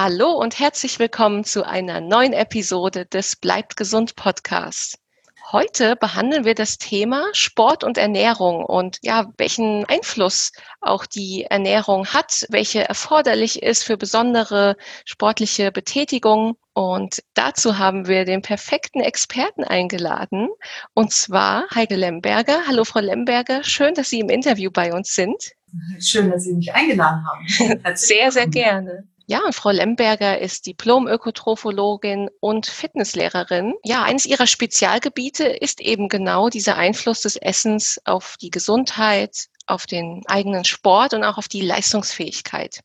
Hallo und herzlich willkommen zu einer neuen Episode des Bleibt gesund Podcasts. Heute behandeln wir das Thema Sport und Ernährung und ja, welchen Einfluss auch die Ernährung hat, welche erforderlich ist für besondere sportliche Betätigung. Und dazu haben wir den perfekten Experten eingeladen, und zwar Heike Lemberger. Hallo, Frau Lemberger. Schön, dass Sie im Interview bei uns sind. Schön, dass Sie mich eingeladen haben. sehr, sehr gerne. Ja, Frau Lemberger ist Diplom-Ökotrophologin und Fitnesslehrerin. Ja, eines ihrer Spezialgebiete ist eben genau dieser Einfluss des Essens auf die Gesundheit, auf den eigenen Sport und auch auf die Leistungsfähigkeit.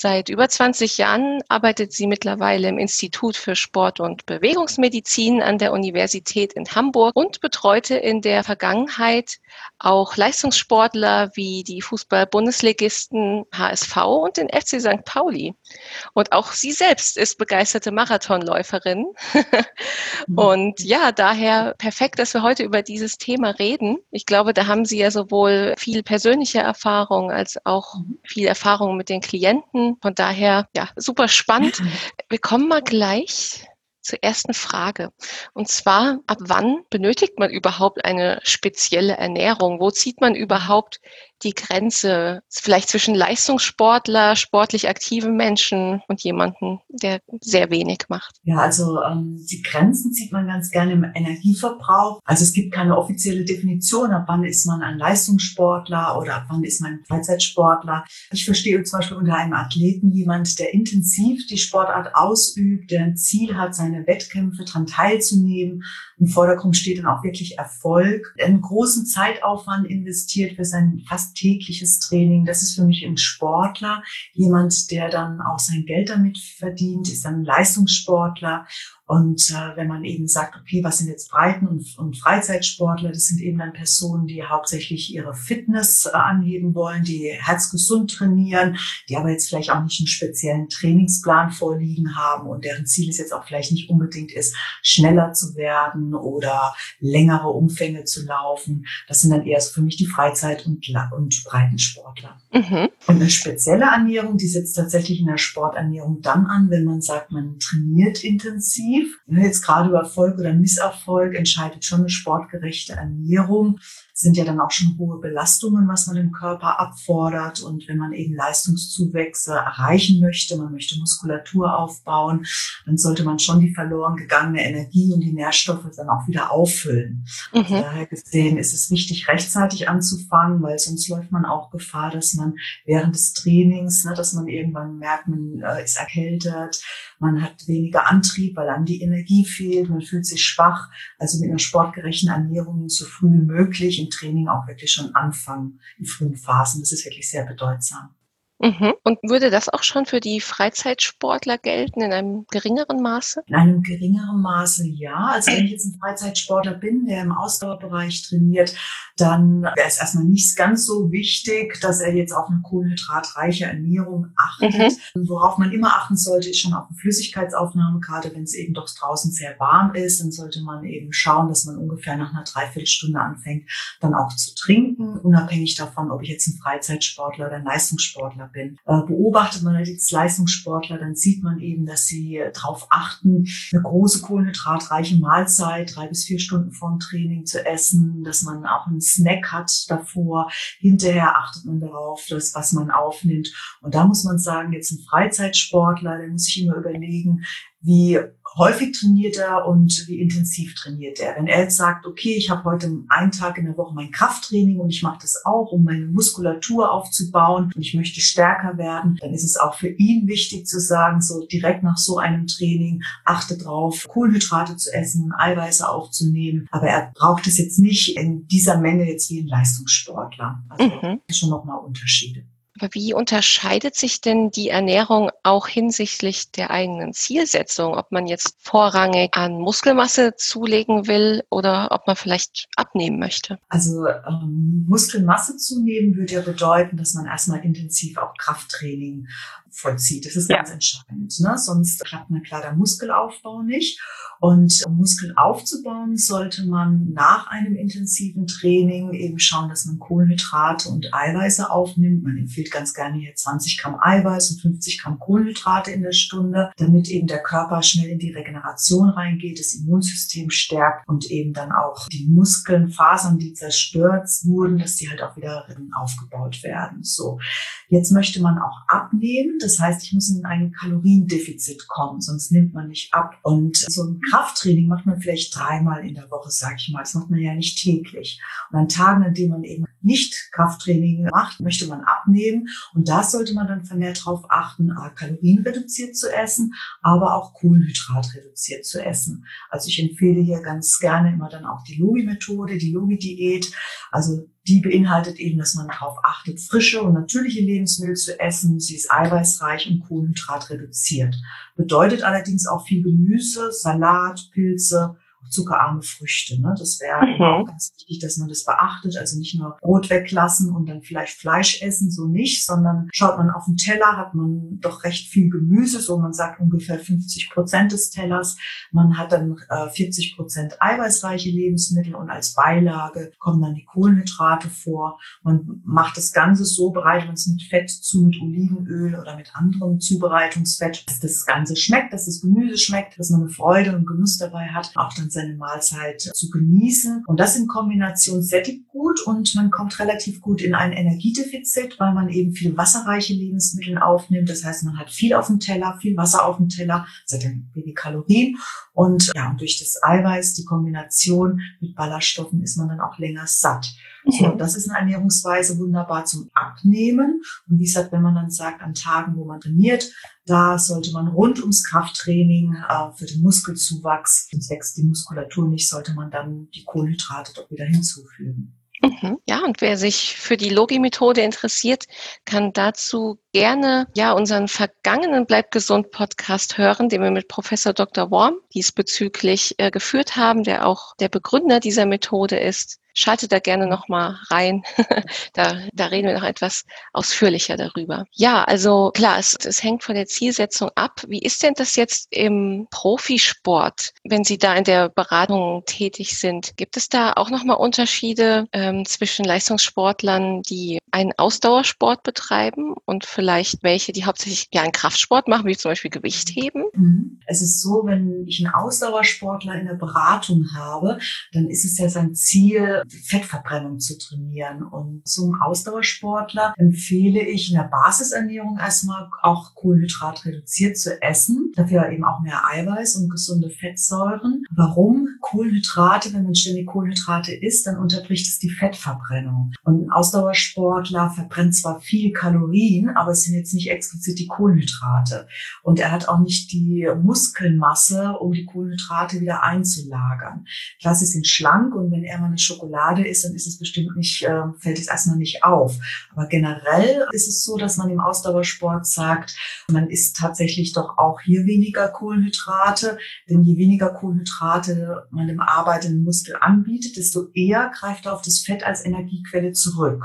Seit über 20 Jahren arbeitet sie mittlerweile im Institut für Sport- und Bewegungsmedizin an der Universität in Hamburg und betreute in der Vergangenheit auch Leistungssportler wie die Fußball-Bundesligisten HSV und den FC St. Pauli. Und auch sie selbst ist begeisterte Marathonläuferin. und ja, daher perfekt, dass wir heute über dieses Thema reden. Ich glaube, da haben Sie ja sowohl viel persönliche Erfahrung als auch viel Erfahrung mit den Klienten von daher, ja, super spannend. Wir kommen mal gleich zur ersten Frage. Und zwar, ab wann benötigt man überhaupt eine spezielle Ernährung? Wo zieht man überhaupt die Grenze vielleicht zwischen Leistungssportler, sportlich aktiven Menschen und jemanden, der sehr wenig macht? Ja, also ähm, die Grenzen sieht man ganz gerne im Energieverbrauch. Also es gibt keine offizielle Definition, ab wann ist man ein Leistungssportler oder ab wann ist man ein Freizeitsportler. Ich verstehe zum Beispiel unter einem Athleten jemand, der intensiv die Sportart ausübt, der ein Ziel hat, seine Wettkämpfe daran teilzunehmen. Im Vordergrund steht dann auch wirklich Erfolg, einen großen Zeitaufwand investiert für sein fast tägliches Training. Das ist für mich ein Sportler, jemand, der dann auch sein Geld damit verdient, ist ein Leistungssportler und äh, wenn man eben sagt, okay, was sind jetzt Breiten- und, und Freizeitsportler, das sind eben dann Personen, die hauptsächlich ihre Fitness äh, anheben wollen, die herzgesund trainieren, die aber jetzt vielleicht auch nicht einen speziellen Trainingsplan vorliegen haben und deren Ziel es jetzt auch vielleicht nicht unbedingt ist, schneller zu werden oder längere Umfänge zu laufen. Das sind dann eher so für mich die Freizeit- und, und Breitensportler. Mhm. Und eine spezielle Ernährung, die setzt tatsächlich in der Sporternährung dann an, wenn man sagt, man trainiert intensiv Jetzt gerade über Erfolg oder Misserfolg entscheidet schon eine sportgerechte Ernährung sind ja dann auch schon hohe Belastungen, was man im Körper abfordert. Und wenn man eben Leistungszuwächse erreichen möchte, man möchte Muskulatur aufbauen, dann sollte man schon die verloren gegangene Energie und die Nährstoffe dann auch wieder auffüllen. Mhm. Also daher gesehen ist es wichtig, rechtzeitig anzufangen, weil sonst läuft man auch Gefahr, dass man während des Trainings, ne, dass man irgendwann merkt, man äh, ist erkältet, man hat weniger Antrieb, weil einem die Energie fehlt, man fühlt sich schwach. Also mit einer sportgerechten Ernährung so früh wie möglich Training auch wirklich schon anfangen in frühen Phasen. Das ist wirklich sehr bedeutsam. Mhm. Und würde das auch schon für die Freizeitsportler gelten in einem geringeren Maße? In einem geringeren Maße ja. Also wenn ich jetzt ein Freizeitsportler bin, der im Ausdauerbereich trainiert, dann wäre es erstmal nicht ganz so wichtig, dass er jetzt auf eine kohlenhydratreiche Ernährung achtet. Mhm. Worauf man immer achten sollte, ist schon auf eine Flüssigkeitsaufnahme, gerade wenn es eben doch draußen sehr warm ist, dann sollte man eben schauen, dass man ungefähr nach einer Dreiviertelstunde anfängt, dann auch zu trinken, unabhängig davon, ob ich jetzt ein Freizeitsportler oder ein Leistungssportler bin. Äh, beobachtet man als Leistungssportler, dann sieht man eben, dass sie darauf achten, eine große kohlenhydratreiche Mahlzeit drei bis vier Stunden vorm Training zu essen, dass man auch einen Snack hat davor. Hinterher achtet man darauf, dass, was man aufnimmt. Und da muss man sagen, jetzt ein Freizeitsportler, der muss sich immer überlegen, wie häufig trainiert er und wie intensiv trainiert er. Wenn er jetzt sagt, okay, ich habe heute einen Tag in der Woche mein Krafttraining und ich mache das auch, um meine Muskulatur aufzubauen und ich möchte stärker werden, dann ist es auch für ihn wichtig zu sagen, so direkt nach so einem Training, achte drauf, Kohlenhydrate zu essen, Eiweiße aufzunehmen. Aber er braucht es jetzt nicht in dieser Menge jetzt wie ein Leistungssportler. Also mhm. schon nochmal Unterschiede. Aber wie unterscheidet sich denn die Ernährung auch hinsichtlich der eigenen Zielsetzung, ob man jetzt vorrangig an Muskelmasse zulegen will oder ob man vielleicht abnehmen möchte? Also ähm, Muskelmasse zunehmen würde ja bedeuten, dass man erstmal intensiv auch Krafttraining vollzieht. Das ist ganz ja. entscheidend. Ne? Sonst klappt na klar der Muskelaufbau nicht. Und um Muskeln aufzubauen, sollte man nach einem intensiven Training eben schauen, dass man Kohlenhydrate und Eiweiße aufnimmt. Man empfiehlt ganz gerne hier 20 Gramm Eiweiß und 50 Gramm Kohlenhydrate in der Stunde, damit eben der Körper schnell in die Regeneration reingeht, das Immunsystem stärkt und eben dann auch die Muskeln, Fasern, die zerstört wurden, dass die halt auch wieder aufgebaut werden. So. Jetzt möchte man auch abnehmen. Das heißt, ich muss in ein Kaloriendefizit kommen, sonst nimmt man nicht ab. Und so ein Krafttraining macht man vielleicht dreimal in der Woche, sage ich mal. Das macht man ja nicht täglich. Und an Tagen, an denen man eben nicht Krafttraining macht, möchte man abnehmen. Und da sollte man dann vermehrt darauf achten, Kalorien reduziert zu essen, aber auch Kohlenhydrat reduziert zu essen. Also ich empfehle hier ganz gerne immer dann auch die Logi-Methode, die Logi-Diät. Also die beinhaltet eben, dass man darauf achtet, frische und natürliche Lebensmittel zu essen. Sie ist eiweißreich und Kohlenhydrat reduziert. Bedeutet allerdings auch viel Gemüse, Salat, Pilze, zuckerarme Früchte. Ne? Das wäre mhm. auch ganz wichtig, dass man das beachtet. Also nicht nur Brot weglassen und dann vielleicht Fleisch essen, so nicht, sondern schaut man auf den Teller, hat man doch recht viel Gemüse, so man sagt ungefähr 50 Prozent des Tellers. Man hat dann äh, 40 Prozent eiweißreiche Lebensmittel und als Beilage kommen dann die Kohlenhydrate vor. Man macht das Ganze so, bereitet man es mit Fett zu, mit Olivenöl oder mit anderem Zubereitungsfett, dass das Ganze schmeckt, dass das Gemüse schmeckt, dass man eine Freude und Genuss dabei hat. Auch dann seine Mahlzeit zu genießen. Und das in Kombination sättigt gut und man kommt relativ gut in ein Energiedefizit, weil man eben viel wasserreiche Lebensmittel aufnimmt. Das heißt, man hat viel auf dem Teller, viel Wasser auf dem Teller, das hat dann wenig Kalorien. Und ja, und durch das Eiweiß, die Kombination mit Ballaststoffen ist man dann auch länger satt. So, das ist eine Ernährungsweise wunderbar zum Abnehmen. Und wie gesagt, wenn man dann sagt, an Tagen, wo man trainiert, da sollte man rund ums Krafttraining äh, für den Muskelzuwachs, sonst wächst die Muskulatur nicht, sollte man dann die Kohlenhydrate doch wieder hinzufügen. Mhm. Ja, und wer sich für die Logi-Methode interessiert, kann dazu gerne ja unseren vergangenen Bleib gesund Podcast hören, den wir mit Professor Dr. Worm diesbezüglich äh, geführt haben, der auch der Begründer dieser Methode ist. Schaltet da gerne noch mal rein. da, da reden wir noch etwas ausführlicher darüber. Ja, also klar, es, es hängt von der Zielsetzung ab. Wie ist denn das jetzt im Profisport, wenn Sie da in der Beratung tätig sind? Gibt es da auch noch mal Unterschiede ähm, zwischen Leistungssportlern, die einen Ausdauersport betreiben und vielleicht welche, die hauptsächlich ja einen Kraftsport machen, wie zum Beispiel Gewichtheben? Mhm. Es ist so, wenn ich einen Ausdauersportler in der Beratung habe, dann ist es ja sein Ziel, Fettverbrennung zu trainieren. Und zum Ausdauersportler empfehle ich in der Basisernährung erstmal auch Kohlenhydrat reduziert zu essen. Dafür eben auch mehr Eiweiß und gesunde Fettsäuren. Warum? Kohlenhydrate, wenn man ständig Kohlenhydrate isst, dann unterbricht es die Fettverbrennung. Und ein Ausdauersportler verbrennt zwar viel Kalorien, aber es sind jetzt nicht explizit die Kohlenhydrate. Und er hat auch nicht die Muskelmasse, um die Kohlenhydrate wieder einzulagern. Klar, sie sind schlank und wenn er mal eine Schokolade Schokolade ist, dann ist es bestimmt nicht, äh, fällt es erstmal nicht auf. Aber generell ist es so, dass man im Ausdauersport sagt, man isst tatsächlich doch auch hier weniger Kohlenhydrate, denn je weniger Kohlenhydrate man dem arbeitenden Muskel anbietet, desto eher greift er auf das Fett als Energiequelle zurück.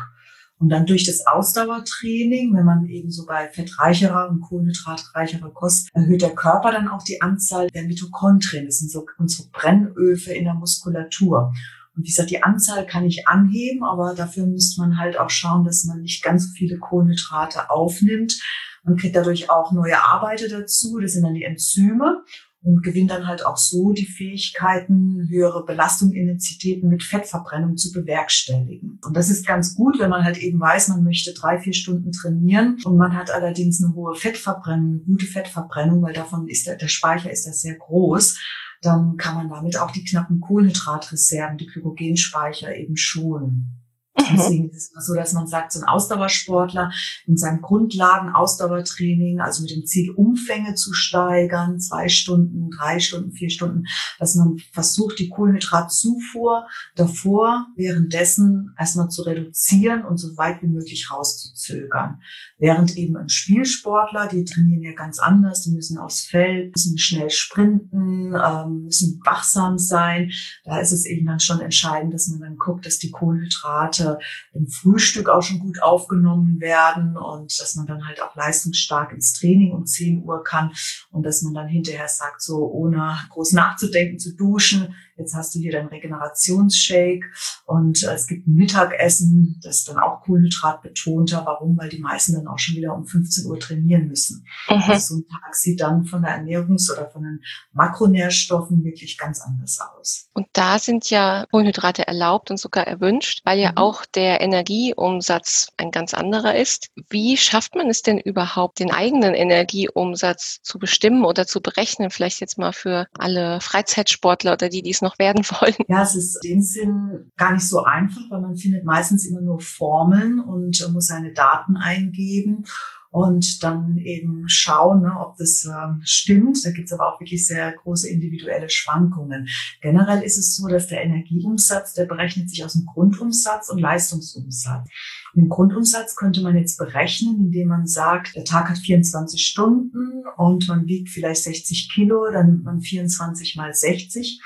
Und dann durch das Ausdauertraining, wenn man eben so bei fettreicherer und kohlenhydratreicherer Kost, erhöht der Körper dann auch die Anzahl der Mitochondrien. Das sind so unsere Brennöfe in der Muskulatur. Und wie gesagt, die Anzahl kann ich anheben, aber dafür müsste man halt auch schauen, dass man nicht ganz so viele Kohlenhydrate aufnimmt. Man kriegt dadurch auch neue Arbeiter dazu, das sind dann die Enzyme und gewinnt dann halt auch so die Fähigkeiten, höhere Belastungsintensitäten mit Fettverbrennung zu bewerkstelligen. Und das ist ganz gut, wenn man halt eben weiß, man möchte drei, vier Stunden trainieren und man hat allerdings eine hohe Fettverbrennung, gute Fettverbrennung, weil davon ist der, der Speicher ist das sehr groß dann kann man damit auch die knappen Kohlenhydratreserven, die Glykogenspeicher eben schonen. Deswegen ist es so, dass man sagt, so ein Ausdauersportler in seinem Grundlagen-Ausdauertraining, also mit dem Ziel, Umfänge zu steigern, zwei Stunden, drei Stunden, vier Stunden, dass man versucht, die Kohlenhydratzufuhr davor, währenddessen erstmal zu reduzieren und so weit wie möglich rauszuzögern. Während eben ein Spielsportler, die trainieren ja ganz anders, die müssen aufs Feld, müssen schnell sprinten, ähm, müssen wachsam sein. Da ist es eben dann schon entscheidend, dass man dann guckt, dass die Kohlenhydrate sollte im Frühstück auch schon gut aufgenommen werden und dass man dann halt auch leistungsstark ins Training um 10 Uhr kann und dass man dann hinterher sagt, so ohne groß nachzudenken, zu duschen, Jetzt hast du hier dein Regenerationsshake und äh, es gibt ein Mittagessen, das ist dann auch Kohlenhydrat betonter. Warum? Weil die meisten dann auch schon wieder um 15 Uhr trainieren müssen. Mhm. Also so ein Tag sieht dann von der Ernährungs- oder von den Makronährstoffen wirklich ganz anders aus. Und da sind ja Kohlenhydrate erlaubt und sogar erwünscht, weil ja mhm. auch der Energieumsatz ein ganz anderer ist. Wie schafft man es denn überhaupt, den eigenen Energieumsatz zu bestimmen oder zu berechnen? Vielleicht jetzt mal für alle Freizeitsportler oder die, die es noch werden wollen? Ja, es ist in dem Sinn gar nicht so einfach, weil man findet meistens immer nur Formeln und muss seine Daten eingeben und dann eben schauen, ne, ob das ähm, stimmt. Da gibt es aber auch wirklich sehr große individuelle Schwankungen. Generell ist es so, dass der Energieumsatz, der berechnet sich aus dem Grundumsatz und Leistungsumsatz. Den Grundumsatz könnte man jetzt berechnen, indem man sagt, der Tag hat 24 Stunden und man wiegt vielleicht 60 Kilo, dann nimmt man 24 mal 60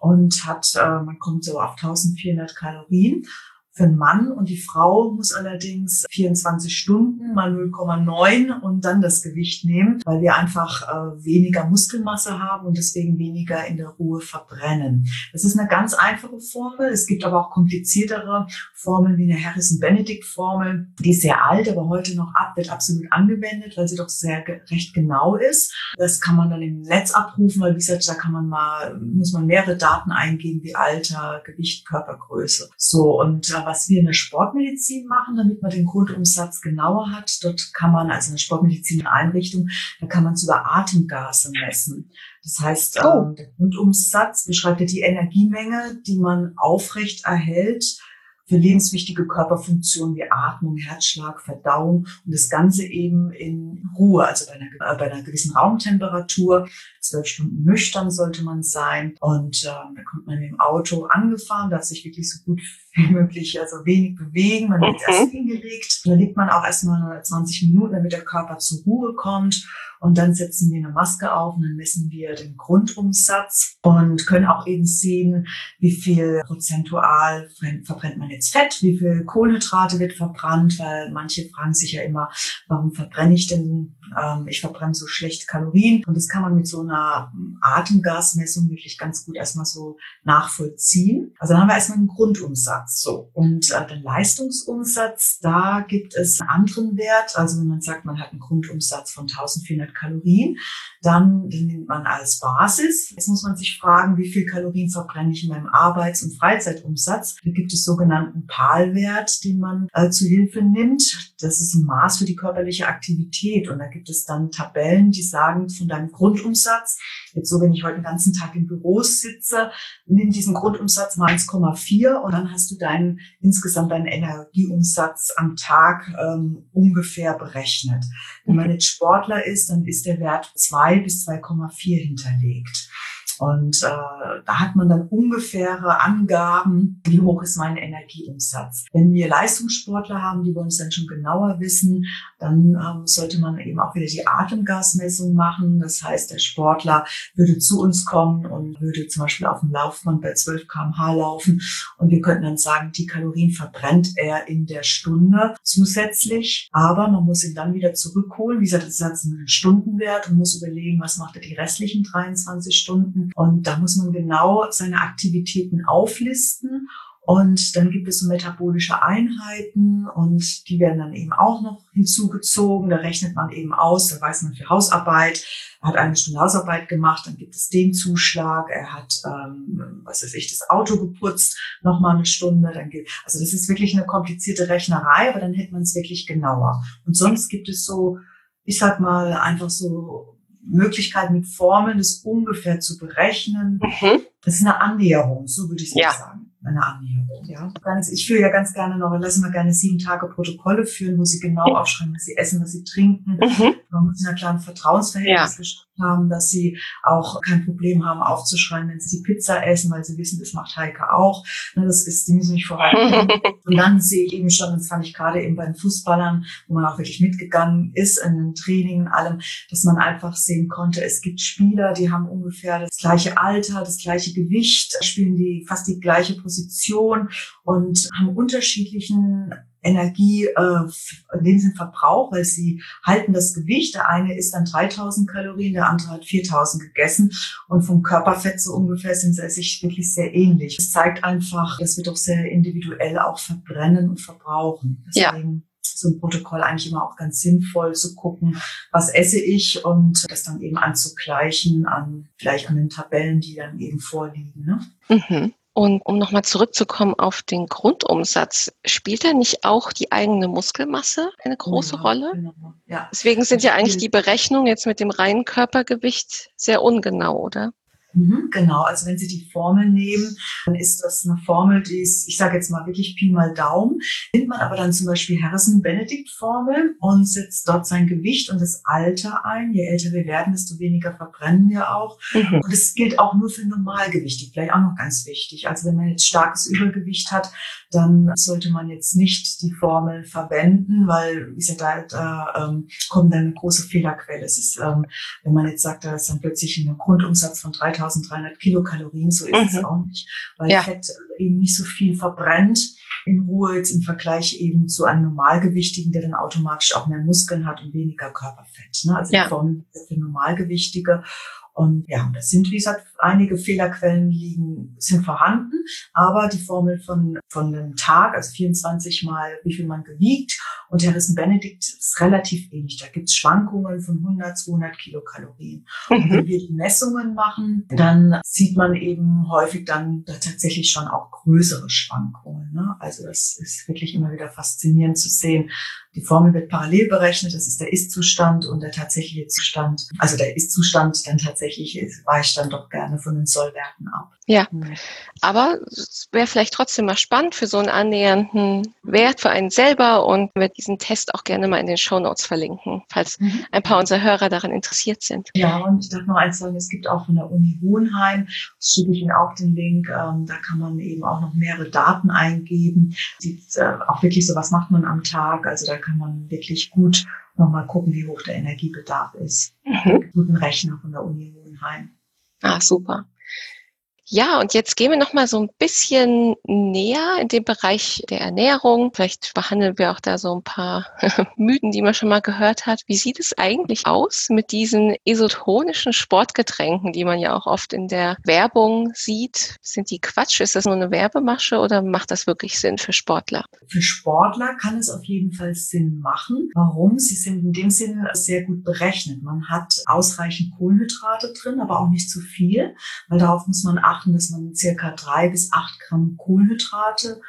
und hat, äh, man kommt so auf 1400 Kalorien für einen Mann und die Frau muss allerdings 24 Stunden mal 0,9 und dann das Gewicht nehmen, weil wir einfach äh, weniger Muskelmasse haben und deswegen weniger in der Ruhe verbrennen. Das ist eine ganz einfache Formel. Es gibt aber auch kompliziertere Formeln wie eine Harrison-Benedict-Formel. Die ist sehr alt, aber heute noch ab, wird absolut angewendet, weil sie doch sehr recht genau ist. Das kann man dann im Netz abrufen, weil wie gesagt, da kann man mal, muss man mehrere Daten eingeben wie Alter, Gewicht, Körpergröße. So und äh, was wir in der Sportmedizin machen, damit man den Grundumsatz genauer hat. Dort kann man, also in der Sportmedizin Einrichtung, da kann man es über Atemgase messen. Das heißt, oh. ähm, der Grundumsatz beschreibt ja die Energiemenge, die man aufrecht erhält für lebenswichtige Körperfunktionen wie Atmung, Herzschlag, Verdauung und das Ganze eben in Ruhe, also bei einer, äh, bei einer gewissen Raumtemperatur. Zwölf Stunden nüchtern sollte man sein und ähm, da kommt man im Auto angefahren, darf sich wirklich so gut wie möglich, also wenig bewegen. Man wird mhm. erst hingelegt, da liegt man auch erstmal 20 Minuten, damit der Körper zur Ruhe kommt und dann setzen wir eine Maske auf und dann messen wir den Grundumsatz und können auch eben sehen, wie viel prozentual verbrennt man jetzt Fett, wie viel Kohlenhydrate wird verbrannt, weil manche fragen sich ja immer, warum verbrenne ich denn, ähm, ich verbrenne so schlecht Kalorien. Und das kann man mit so einer Atemgasmessung wirklich ganz gut erstmal so nachvollziehen. Also dann haben wir erstmal einen Grundumsatz. So. Und äh, den Leistungsumsatz, da gibt es einen anderen Wert. Also wenn man sagt, man hat einen Grundumsatz von 1400 100 Kalorien. Dann den nimmt man als Basis. Jetzt muss man sich fragen, wie viel Kalorien verbrenne ich in meinem Arbeits- und Freizeitumsatz. Da gibt es sogenannten PAL-Wert, den man äh, zu Hilfe nimmt. Das ist ein Maß für die körperliche Aktivität. Und da gibt es dann Tabellen, die sagen, von deinem Grundumsatz, jetzt so, wenn ich heute den ganzen Tag im Büro sitze, nimm diesen Grundumsatz mal 1,4 und dann hast du deinen, insgesamt deinen Energieumsatz am Tag ähm, ungefähr berechnet. Wenn man jetzt Sportler ist, dann ist der Wert 2 bis 2,4 hinterlegt. Und äh, da hat man dann ungefähre Angaben, wie hoch ist mein Energieumsatz. Wenn wir Leistungssportler haben, die wollen es dann schon genauer wissen, dann ähm, sollte man eben auch wieder die Atemgasmessung machen. Das heißt, der Sportler würde zu uns kommen und würde zum Beispiel auf dem Laufband bei 12 kmh laufen und wir könnten dann sagen, die Kalorien verbrennt er in der Stunde zusätzlich. Aber man muss ihn dann wieder zurückholen. Wie gesagt, das ist jetzt ein Stundenwert und muss überlegen, was macht er die restlichen 23 Stunden. Und da muss man genau seine Aktivitäten auflisten. Und dann gibt es so metabolische Einheiten und die werden dann eben auch noch hinzugezogen. Da rechnet man eben aus, da weiß man für Hausarbeit, er hat eine Stunde Hausarbeit gemacht, dann gibt es den Zuschlag, er hat, ähm, was weiß ich, das Auto geputzt, nochmal eine Stunde. Dann geht, also das ist wirklich eine komplizierte Rechnerei, aber dann hätte man es wirklich genauer. Und sonst gibt es so, ich sag mal, einfach so Möglichkeit mit Formeln, das ungefähr zu berechnen. Mhm. Das ist eine Annäherung, so würde ich es ja. sagen. Eine Annäherung, ja. Ich führe ja ganz gerne noch, lassen wir gerne sieben Tage Protokolle führen, wo Sie genau aufschreiben, was Sie essen, was Sie trinken. Mhm. Man muss in einer klaren Vertrauensverhältnis ja. Haben, dass sie auch kein Problem haben aufzuschreien, wenn sie die Pizza essen, weil sie wissen, das macht Heike auch. Ne, das ist, die müssen nicht vorhalten. Und dann sehe ich eben schon, das fand ich gerade eben bei den Fußballern, wo man auch wirklich mitgegangen ist in den Training, allem, dass man einfach sehen konnte, es gibt Spieler, die haben ungefähr das gleiche Alter, das gleiche Gewicht, spielen die fast die gleiche Position und haben unterschiedlichen Energie, äh, in dem Sinne Verbrauch, weil sie halten das Gewicht. Der eine ist dann 3000 Kalorien, der andere hat 4000 gegessen und vom Körperfett so ungefähr sind sie sich wirklich sehr ähnlich. Das zeigt einfach, dass wir doch sehr individuell auch verbrennen und verbrauchen. Deswegen ja so ein Protokoll eigentlich immer auch ganz sinnvoll zu gucken, was esse ich und das dann eben anzugleichen an vielleicht an den Tabellen, die dann eben vorliegen. Ne? Mhm. Und um nochmal zurückzukommen auf den Grundumsatz, spielt da nicht auch die eigene Muskelmasse eine große ja, Rolle? Genau. Ja. Deswegen sind ja eigentlich die Berechnungen jetzt mit dem reinen Körpergewicht sehr ungenau, oder? Mhm, genau, also wenn Sie die Formel nehmen, dann ist das eine Formel, die ist, ich sage jetzt mal wirklich Pi mal Daumen. Nimmt man aber dann zum Beispiel Harrison-Benedict-Formel und setzt dort sein Gewicht und das Alter ein. Je älter wir werden, desto weniger verbrennen wir auch. Mhm. Und es gilt auch nur für Normalgewichte, vielleicht auch noch ganz wichtig. Also wenn man jetzt starkes Übergewicht hat, dann sollte man jetzt nicht die Formel verwenden, weil, wie gesagt, da, da ähm, kommt dann eine große Fehlerquelle. Es ist, ähm, wenn man jetzt sagt, da ist dann plötzlich ein Grundumsatz von 3000 1300 Kilokalorien, so ist mhm. es auch nicht, weil ja. Fett eben nicht so viel verbrennt in Ruhe jetzt im Vergleich eben zu einem Normalgewichtigen, der dann automatisch auch mehr Muskeln hat und weniger Körperfett. Ne? Also ja. die Form für Normalgewichtige. Und ja, das sind, wie gesagt, einige Fehlerquellen liegen, sind vorhanden, aber die Formel von, von einem Tag, also 24 mal, wie viel man gewiegt, und Harrison Benedict ist relativ ähnlich. Da gibt es Schwankungen von 100, 200 Kilokalorien. Mhm. Und wenn wir die Messungen machen, dann sieht man eben häufig dann da tatsächlich schon auch größere Schwankungen. Ne? Also das ist wirklich immer wieder faszinierend zu sehen, die Formel wird parallel berechnet, das ist der Ist-Zustand und der tatsächliche Zustand. Also der Ist-Zustand dann tatsächlich weicht dann doch gerne von den Sollwerten ab. Ja, hm. aber es wäre vielleicht trotzdem mal spannend für so einen annähernden Wert für einen selber und wir diesen Test auch gerne mal in den Show Notes verlinken, falls mhm. ein paar unserer Hörer daran interessiert sind. Ja, und ich darf noch eins sagen, es gibt auch von der Uni Hohenheim, schicke ich Ihnen auch den Link, ähm, da kann man eben auch noch mehrere Daten eingeben, sieht äh, auch wirklich so, was macht man am Tag, also da kann man wirklich gut nochmal gucken, wie hoch der Energiebedarf ist. Mhm. Guten Rechner von der Uni Hohenheim. Ah, super. Ja, und jetzt gehen wir noch mal so ein bisschen näher in den Bereich der Ernährung. Vielleicht behandeln wir auch da so ein paar Mythen, die man schon mal gehört hat. Wie sieht es eigentlich aus mit diesen isotonischen Sportgetränken, die man ja auch oft in der Werbung sieht? Sind die Quatsch? Ist das nur eine Werbemasche oder macht das wirklich Sinn für Sportler? Für Sportler kann es auf jeden Fall Sinn machen. Warum? Sie sind in dem Sinne sehr gut berechnet. Man hat ausreichend Kohlenhydrate drin, aber auch nicht zu viel, weil darauf muss man achten achten, dass man circa drei bis acht Gramm Kohlenhydrate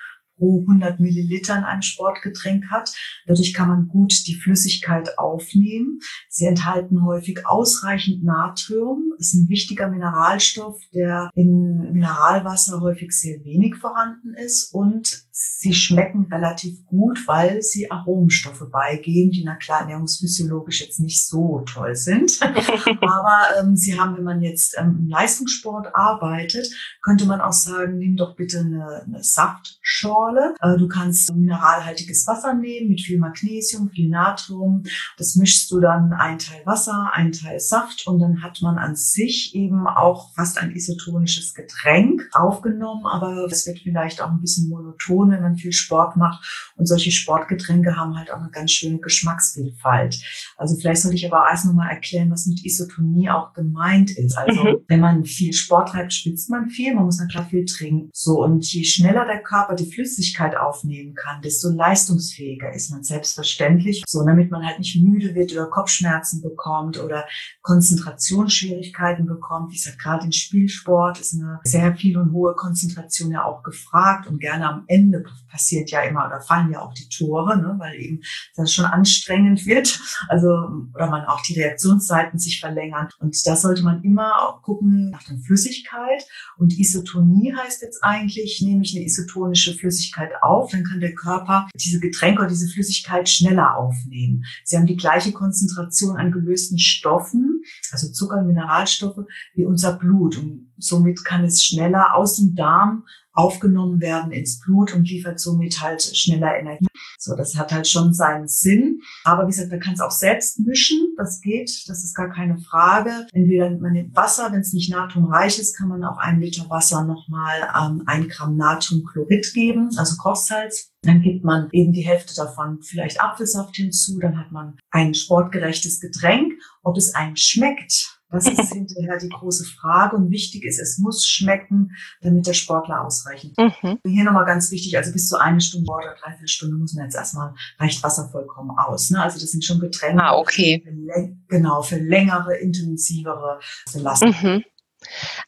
pro 100 Milliliter in einem Sportgetränk hat. Dadurch kann man gut die Flüssigkeit aufnehmen. Sie enthalten häufig ausreichend Natrium. Das ist ein wichtiger Mineralstoff, der in Mineralwasser häufig sehr wenig vorhanden ist und sie schmecken relativ gut, weil sie Aromstoffe beigeben, die na klar ernährungsphysiologisch jetzt nicht so toll sind. Aber ähm, sie haben, wenn man jetzt ähm, im Leistungssport arbeitet, könnte man auch sagen, nimm doch bitte eine, eine Saftschorle. Äh, du kannst mineralhaltiges Wasser nehmen mit viel Magnesium, viel Natrium. Das mischst du dann ein Teil Wasser, ein Teil Saft und dann hat man an sich eben auch fast ein isotonisches Getränk aufgenommen, aber es wird vielleicht auch ein bisschen monoton wenn man viel Sport macht. Und solche Sportgetränke haben halt auch eine ganz schöne Geschmacksvielfalt. Also vielleicht sollte ich aber erst nochmal erklären, was mit Isotonie auch gemeint ist. Also mhm. wenn man viel Sport treibt, schwitzt man viel, man muss dann klar viel trinken. So, und je schneller der Körper die Flüssigkeit aufnehmen kann, desto leistungsfähiger ist man selbstverständlich. So, damit man halt nicht müde wird oder Kopfschmerzen bekommt oder Konzentrationsschwierigkeiten bekommt. Wie gesagt, gerade in Spielsport ist eine sehr viel und hohe Konzentration ja auch gefragt und gerne am Ende passiert ja immer oder fallen ja auch die Tore, ne, weil eben das schon anstrengend wird. Also, oder man auch die Reaktionszeiten sich verlängern. Und da sollte man immer auch gucken nach der Flüssigkeit. Und Isotonie heißt jetzt eigentlich, nehme ich eine isotonische Flüssigkeit Flüssigkeit auf, dann kann der Körper diese Getränke oder diese Flüssigkeit schneller aufnehmen. Sie haben die gleiche Konzentration an gelösten Stoffen, also Zucker, Mineralstoffe, wie unser Blut. Und somit kann es schneller aus dem Darm aufgenommen werden ins Blut und liefert somit halt schneller Energie. So, das hat halt schon seinen Sinn. Aber wie gesagt, man kann es auch selbst mischen. Das geht. Das ist gar keine Frage. Entweder man nimmt Wasser, wenn es nicht natriumreich ist, kann man auch ein Liter Wasser nochmal ähm, ein Gramm Natriumchlorid geben, also Kochsalz. Dann gibt man eben die Hälfte davon vielleicht Apfelsaft hinzu. Dann hat man ein sportgerechtes Getränk. Ob es einem schmeckt, das ist hinterher die große Frage und wichtig ist, es muss schmecken, damit der Sportler ausreichend. Mhm. Hier nochmal ganz wichtig, also bis zu eine Stunde oder dreiviertel Stunde muss man jetzt erstmal, reicht Wasser vollkommen aus. Ne? Also das sind schon Getränke. Ah, okay. Für, genau, für längere, intensivere Belastungen. Mhm.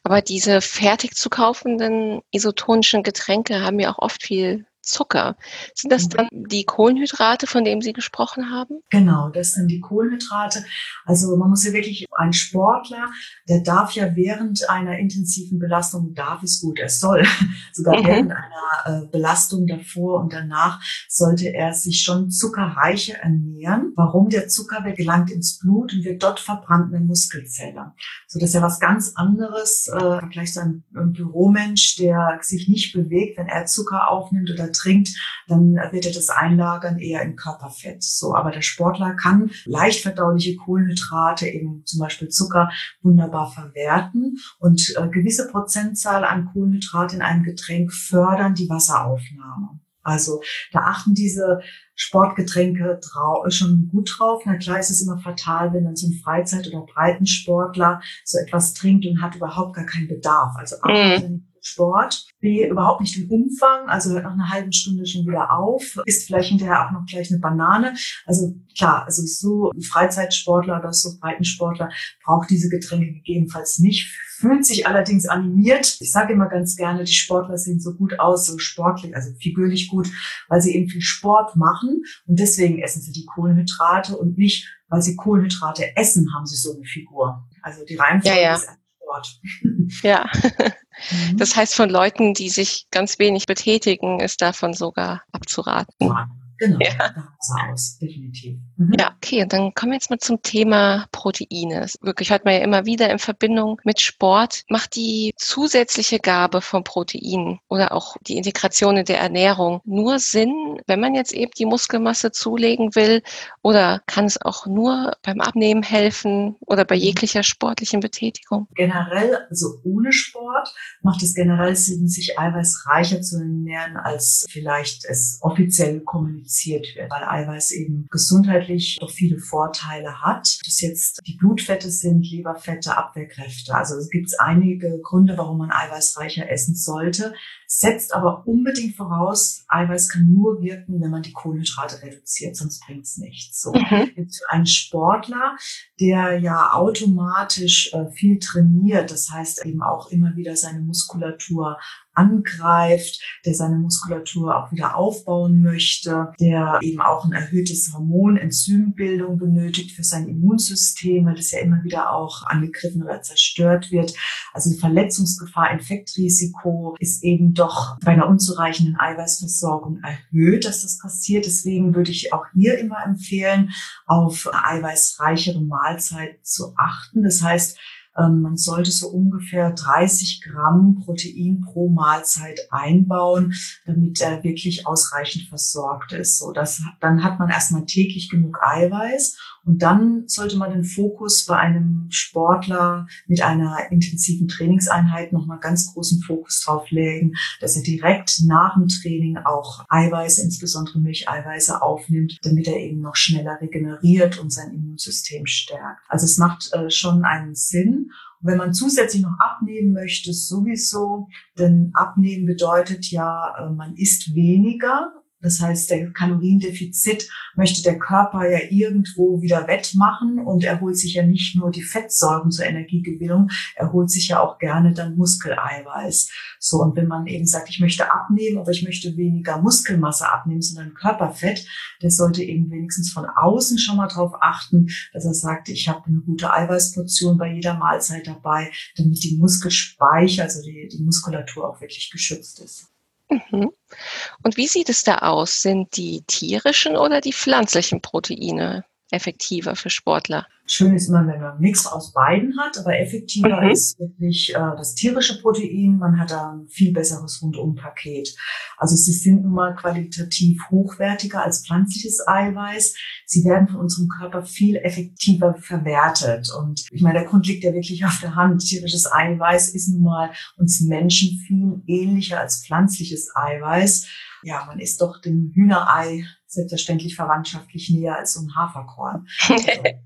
Aber diese fertig zu kaufenden isotonischen Getränke haben ja auch oft viel Zucker. Sind das dann die Kohlenhydrate, von denen Sie gesprochen haben? Genau, das sind die Kohlenhydrate. Also man muss ja wirklich, ein Sportler, der darf ja während einer intensiven Belastung, darf es gut, er soll, sogar mhm. während einer äh, Belastung davor und danach, sollte er sich schon zuckerreicher ernähren. Warum? Der Zucker der gelangt ins Blut und wird dort verbrannt in Muskelzelle. So, das ist ja was ganz anderes, äh, gleich so ein, ein Büromensch, der sich nicht bewegt, wenn er Zucker aufnimmt oder trinkt, dann wird er das einlagern eher in Körperfett. So, aber der Sportler kann leicht verdauliche Kohlenhydrate, eben zum Beispiel Zucker, wunderbar verwerten und äh, gewisse Prozentzahl an Kohlenhydrate in einem Getränk fördern die Wasseraufnahme. Also da achten diese Sportgetränke schon gut drauf. Na klar ist es immer fatal, wenn dann so ein Freizeit- oder Breitensportler so etwas trinkt und hat überhaupt gar keinen Bedarf. Also mhm. Sport, B, überhaupt nicht im Umfang, also hört nach einer halben Stunde schon wieder auf, isst vielleicht hinterher auch noch gleich eine Banane. Also klar, also so ein Freizeitsportler oder so Breitensportler braucht diese Getränke gegebenenfalls nicht, fühlt sich allerdings animiert. Ich sage immer ganz gerne, die Sportler sehen so gut aus, so sportlich, also figürlich gut, weil sie eben viel Sport machen und deswegen essen sie die Kohlenhydrate und nicht, weil sie Kohlenhydrate essen, haben sie so eine Figur. Also die Reihenfolge ja, ja. ist Sport. Ja. Mhm. Das heißt, von Leuten, die sich ganz wenig betätigen, ist davon sogar abzuraten. Ja. Genau, ja. aus, definitiv. Mhm. Ja, okay, und dann kommen wir jetzt mal zum Thema Proteine. Wirklich hört man ja immer wieder in Verbindung mit Sport. Macht die zusätzliche Gabe von Proteinen oder auch die Integration in der Ernährung nur Sinn, wenn man jetzt eben die Muskelmasse zulegen will? Oder kann es auch nur beim Abnehmen helfen oder bei mhm. jeglicher sportlichen Betätigung? Generell, also ohne Sport, macht es generell Sinn, sich eiweißreicher zu ernähren, als vielleicht es offiziell kommuniziert kommuniziert wird, weil Eiweiß eben gesundheitlich doch viele Vorteile hat. Das jetzt die Blutfette sind, Leberfette, Abwehrkräfte. Also es gibt einige Gründe, warum man eiweißreicher essen sollte setzt aber unbedingt voraus, Eiweiß kann nur wirken, wenn man die Kohlenhydrate reduziert, sonst bringt es nichts. So. Mhm. Jetzt für einen Sportler, der ja automatisch äh, viel trainiert, das heißt eben auch immer wieder seine Muskulatur angreift, der seine Muskulatur auch wieder aufbauen möchte, der eben auch ein erhöhtes Hormon-Enzymbildung benötigt für sein Immunsystem, weil das ja immer wieder auch angegriffen oder zerstört wird. Also die Verletzungsgefahr, Infektrisiko ist eben doch bei einer unzureichenden Eiweißversorgung erhöht, dass das passiert. Deswegen würde ich auch hier immer empfehlen, auf eiweißreichere Mahlzeiten zu achten. Das heißt, man sollte so ungefähr 30 Gramm Protein pro Mahlzeit einbauen, damit er wirklich ausreichend versorgt ist. So, das, dann hat man erstmal täglich genug Eiweiß und dann sollte man den Fokus bei einem Sportler mit einer intensiven Trainingseinheit nochmal ganz großen Fokus drauf legen, dass er direkt nach dem Training auch Eiweiße, insbesondere Milcheiweiße aufnimmt, damit er eben noch schneller regeneriert und sein Immunsystem stärkt. Also es macht äh, schon einen Sinn. Wenn man zusätzlich noch abnehmen möchte, sowieso, denn abnehmen bedeutet ja, äh, man isst weniger das heißt, der Kaloriendefizit möchte der Körper ja irgendwo wieder wettmachen und er holt sich ja nicht nur die Fettsäuren zur Energiegewinnung, er holt sich ja auch gerne dann Muskeleiweiß. So, und wenn man eben sagt, ich möchte abnehmen, aber ich möchte weniger Muskelmasse abnehmen, sondern Körperfett, der sollte eben wenigstens von außen schon mal darauf achten, dass er sagt, ich habe eine gute Eiweißportion bei jeder Mahlzeit dabei, damit die Muskelspeicher, also die, die Muskulatur auch wirklich geschützt ist. Mhm. Und wie sieht es da aus? Sind die tierischen oder die pflanzlichen Proteine effektiver für Sportler? Schön ist immer, wenn man einen Mix aus beiden hat, aber effektiver mhm. ist wirklich äh, das tierische Protein. Man hat da ein viel besseres Rundumpaket. Also sie sind nun mal qualitativ hochwertiger als pflanzliches Eiweiß. Sie werden von unserem Körper viel effektiver verwertet. Und ich meine, der Grund liegt ja wirklich auf der Hand. Tierisches Eiweiß ist nun mal uns Menschen viel ähnlicher als pflanzliches Eiweiß. Ja, man ist doch dem Hühnerei selbstverständlich verwandtschaftlich näher als so ein Haferkorn.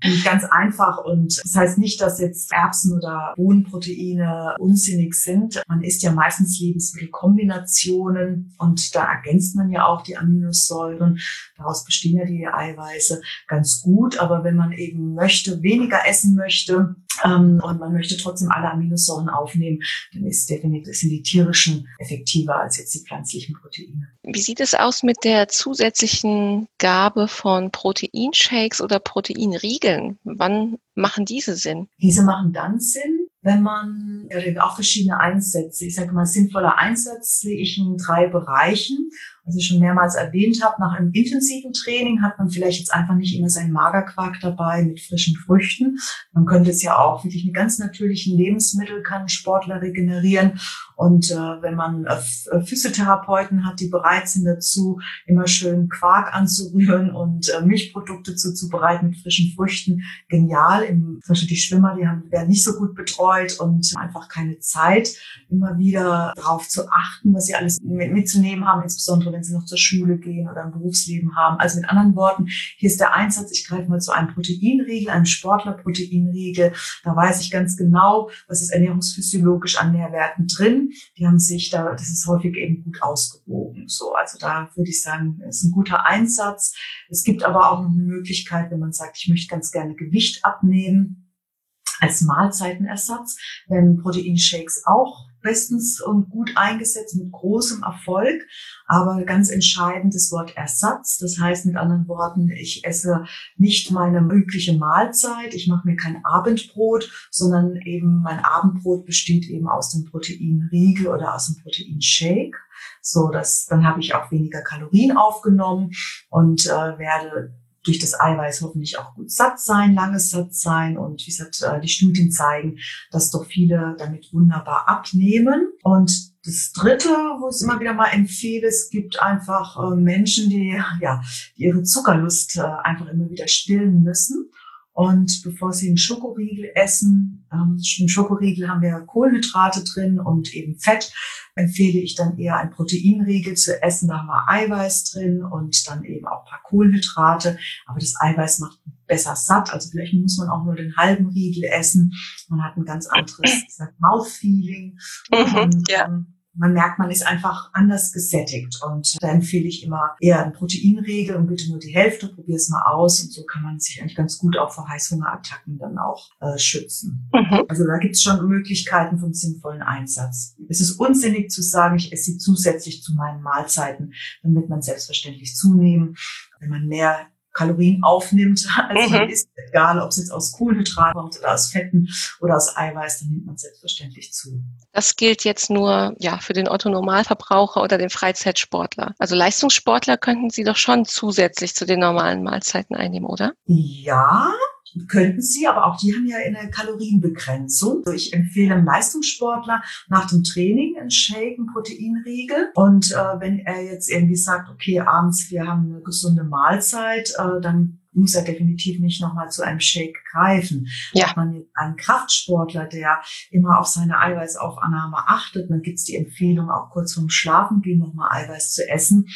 Also, ganz einfach und das heißt nicht, dass jetzt Erbsen oder Bohnenproteine unsinnig sind. Man isst ja meistens Lebensmittelkombinationen und da ergänzt man ja auch die Aminosäuren. Daraus bestehen ja die Eiweiße ganz gut. Aber wenn man eben möchte, weniger essen möchte, ähm, und man möchte trotzdem alle Aminosäuren aufnehmen, dann ist definitiv sind die tierischen effektiver als jetzt die pflanzlichen Proteine. Wie sieht es aus mit der zusätzlichen Gabe von Proteinshakes oder Proteinriegeln? Wann machen diese Sinn? Diese machen dann Sinn, wenn man auch verschiedene Einsätze, ich sage mal sinnvoller Einsatz sehe ich in drei Bereichen was ich schon mehrmals erwähnt habe, nach einem intensiven Training hat man vielleicht jetzt einfach nicht immer seinen Magerquark dabei mit frischen Früchten. Man könnte es ja auch wirklich mit ganz natürlichen Lebensmitteln kann Sportler regenerieren. Und äh, wenn man äh, äh, Physiotherapeuten hat, die bereit sind dazu, immer schön Quark anzurühren und äh, Milchprodukte zuzubereiten mit frischen Früchten, genial. Im, zum Beispiel die Schwimmer, die haben, werden nicht so gut betreut und einfach keine Zeit, immer wieder darauf zu achten, was sie alles mit, mitzunehmen haben, insbesondere sie noch zur Schule gehen oder ein Berufsleben haben. Also mit anderen Worten, hier ist der Einsatz, ich greife mal zu einem Proteinriegel, einem Sportlerproteinriegel. Da weiß ich ganz genau, was ist ernährungsphysiologisch an Nährwerten drin. Die haben sich da, das ist häufig eben gut ausgewogen. So, also da würde ich sagen, ist ein guter Einsatz. Es gibt aber auch noch eine Möglichkeit, wenn man sagt, ich möchte ganz gerne Gewicht abnehmen als Mahlzeitenersatz, wenn Proteinshakes auch bestens und gut eingesetzt mit großem Erfolg. Aber ganz entscheidend das Wort Ersatz. Das heißt mit anderen Worten, ich esse nicht meine übliche Mahlzeit. Ich mache mir kein Abendbrot, sondern eben mein Abendbrot besteht eben aus dem Proteinriegel oder aus dem Proteinshake. So, dass dann habe ich auch weniger Kalorien aufgenommen und äh, werde durch das Eiweiß hoffentlich auch gut satt sein, langes satt sein. Und wie gesagt, äh, die Studien zeigen, dass doch viele damit wunderbar abnehmen. Und das Dritte, wo ich immer wieder mal empfehle, es gibt einfach äh, Menschen, die ja die ihre Zuckerlust äh, einfach immer wieder stillen müssen. Und bevor Sie einen Schokoriegel essen, ähm, im Schokoriegel haben wir Kohlenhydrate drin und eben Fett, empfehle ich dann eher ein Proteinriegel zu essen. Da haben wir Eiweiß drin und dann eben auch ein paar Kohlenhydrate. Aber das Eiweiß macht besser satt. Also vielleicht muss man auch nur den halben Riegel essen. Man hat ein ganz anderes Mouthfeeling. Mhm, ja. Ähm, man merkt, man ist einfach anders gesättigt. Und da empfehle ich immer eher einen Proteinregel und bitte nur die Hälfte, probier es mal aus. Und so kann man sich eigentlich ganz gut auch vor Heißhungerattacken dann auch äh, schützen. Mhm. Also da gibt es schon Möglichkeiten vom sinnvollen Einsatz. Es ist unsinnig zu sagen, ich esse sie zusätzlich zu meinen Mahlzeiten, damit man selbstverständlich zunehmen. Wenn man mehr Kalorien aufnimmt, als man mhm. isst, egal ob es jetzt aus Kohlenhydraten kommt oder aus Fetten oder aus Eiweiß, dann nimmt man selbstverständlich zu. Das gilt jetzt nur ja für den Otto-Normalverbraucher oder den Freizeitsportler. Also Leistungssportler könnten Sie doch schon zusätzlich zu den normalen Mahlzeiten einnehmen, oder? Ja, könnten sie, aber auch die haben ja eine Kalorienbegrenzung. Also ich empfehle einem Leistungssportler nach dem Training einen Shake, einen Proteinriegel. Und äh, wenn er jetzt irgendwie sagt, okay, abends wir haben eine gesunde Mahlzeit, äh, dann muss er definitiv nicht nochmal zu einem Shake greifen. Ja. Hat man jetzt einen Kraftsportler, der immer auf seine Eiweißaufnahme achtet, dann gibt es die Empfehlung, auch kurz vorm Schlafen gehen nochmal Eiweiß zu essen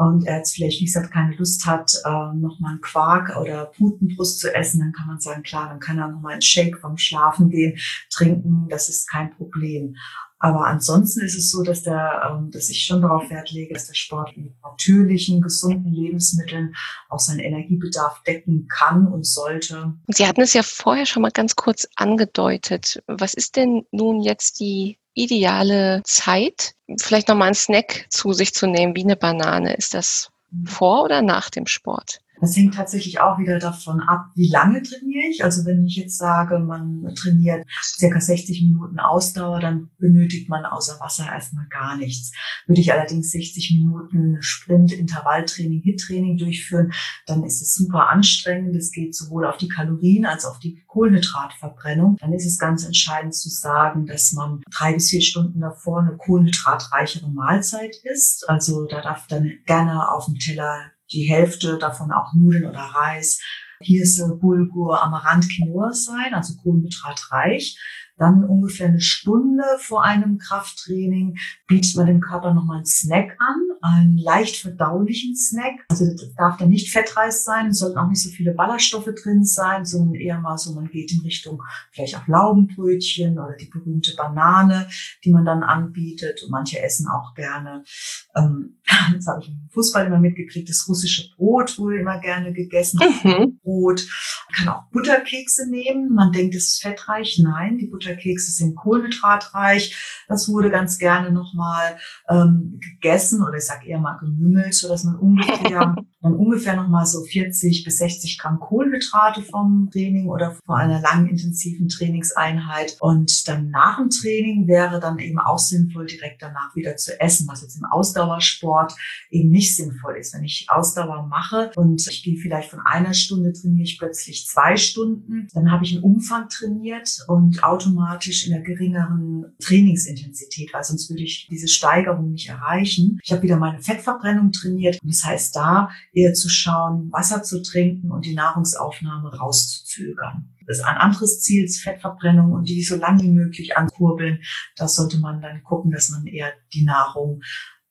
und er jetzt vielleicht, wie gesagt, keine Lust hat, äh, nochmal einen Quark oder Putenbrust zu essen, dann kann man sagen, klar, dann kann er nochmal einen Shake vom Schlafen gehen, trinken, das ist kein Problem. Aber ansonsten ist es so, dass, der, ähm, dass ich schon darauf Wert lege, dass der Sport mit natürlichen, gesunden Lebensmitteln auch seinen Energiebedarf decken kann und sollte. Sie hatten es ja vorher schon mal ganz kurz angedeutet. Was ist denn nun jetzt die ideale Zeit, vielleicht nochmal einen Snack zu sich zu nehmen, wie eine Banane? Ist das vor oder nach dem Sport? Das hängt tatsächlich auch wieder davon ab, wie lange trainiere ich. Also wenn ich jetzt sage, man trainiert circa 60 Minuten Ausdauer, dann benötigt man außer Wasser erstmal gar nichts. Würde ich allerdings 60 Minuten Sprint, Intervalltraining, Hit-Training durchführen, dann ist es super anstrengend. Es geht sowohl auf die Kalorien als auch auf die Kohlenhydratverbrennung. Dann ist es ganz entscheidend zu sagen, dass man drei bis vier Stunden davor eine kohlenhydratreichere Mahlzeit isst. Also da darf dann gerne auf dem Teller die Hälfte davon auch Nudeln oder Reis, Hirse, Bulgur, Amaranth, Quinoa sein, also kohlenhydratreich. Dann ungefähr eine Stunde vor einem Krafttraining bietet man dem Körper nochmal einen Snack an, einen leicht verdaulichen Snack. Also das darf dann nicht Fettreis sein, es sollten auch nicht so viele Ballaststoffe drin sein, sondern eher mal so, man geht in Richtung vielleicht auch Laugenbrötchen oder die berühmte Banane, die man dann anbietet. Und manche essen auch gerne, ähm, das habe ich im Fußball immer mitgekriegt, das russische Brot wurde immer gerne gegessen. Mhm. Brot. Man kann auch Butterkekse nehmen. Man denkt, es ist fettreich. Nein, die Butter Butterkekse sind kohlenhydratreich. Das wurde ganz gerne nochmal ähm, gegessen oder ich sage eher mal gemümmelt, so dass man ungefähr dann ungefähr nochmal so 40 bis 60 Gramm Kohlenhydrate vom Training oder vor einer langen intensiven Trainingseinheit. Und dann nach dem Training wäre dann eben auch sinnvoll, direkt danach wieder zu essen, was jetzt im Ausdauersport eben nicht sinnvoll ist. Wenn ich Ausdauer mache und ich gehe vielleicht von einer Stunde trainiere ich plötzlich zwei Stunden, dann habe ich einen Umfang trainiert und automatisch in einer geringeren Trainingsintensität, weil sonst würde ich diese Steigerung nicht erreichen. Ich habe wieder meine Fettverbrennung trainiert und das heißt, da eher zu schauen, Wasser zu trinken und die Nahrungsaufnahme rauszuzögern. Das ist ein anderes Ziel ist Fettverbrennung und die so lange wie möglich ankurbeln. Das sollte man dann gucken, dass man eher die Nahrung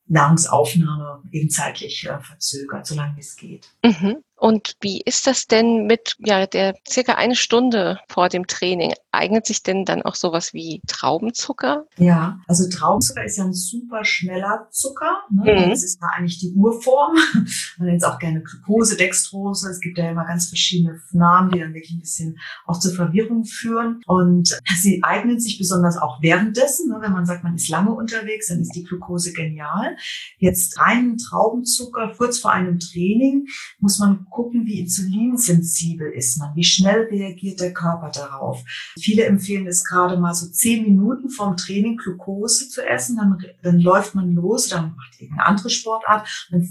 Nahrungsaufnahme eben zeitlich äh, verzögert, solange es geht. Mhm. Und wie ist das denn mit ja, der circa eine Stunde vor dem Training? Eignet sich denn dann auch sowas wie Traubenzucker? Ja, also Traubenzucker ist ja ein super schneller Zucker. Ne? Mhm. Das ist ja eigentlich die Urform. Man nennt es auch gerne Glucose, Dextrose. Es gibt ja immer ganz verschiedene Namen, die dann wirklich ein bisschen auch zur Verwirrung führen. Und sie eignen sich besonders auch währenddessen. Ne? Wenn man sagt, man ist lange unterwegs, dann ist die Glucose genial. Jetzt reinen Traubenzucker kurz vor einem Training muss man gucken, wie insulinsensibel ist man, wie schnell reagiert der Körper darauf. Viele empfehlen es gerade mal so zehn Minuten vorm Training Glucose zu essen, dann, dann läuft man los, dann macht irgendeine andere Sportart, dann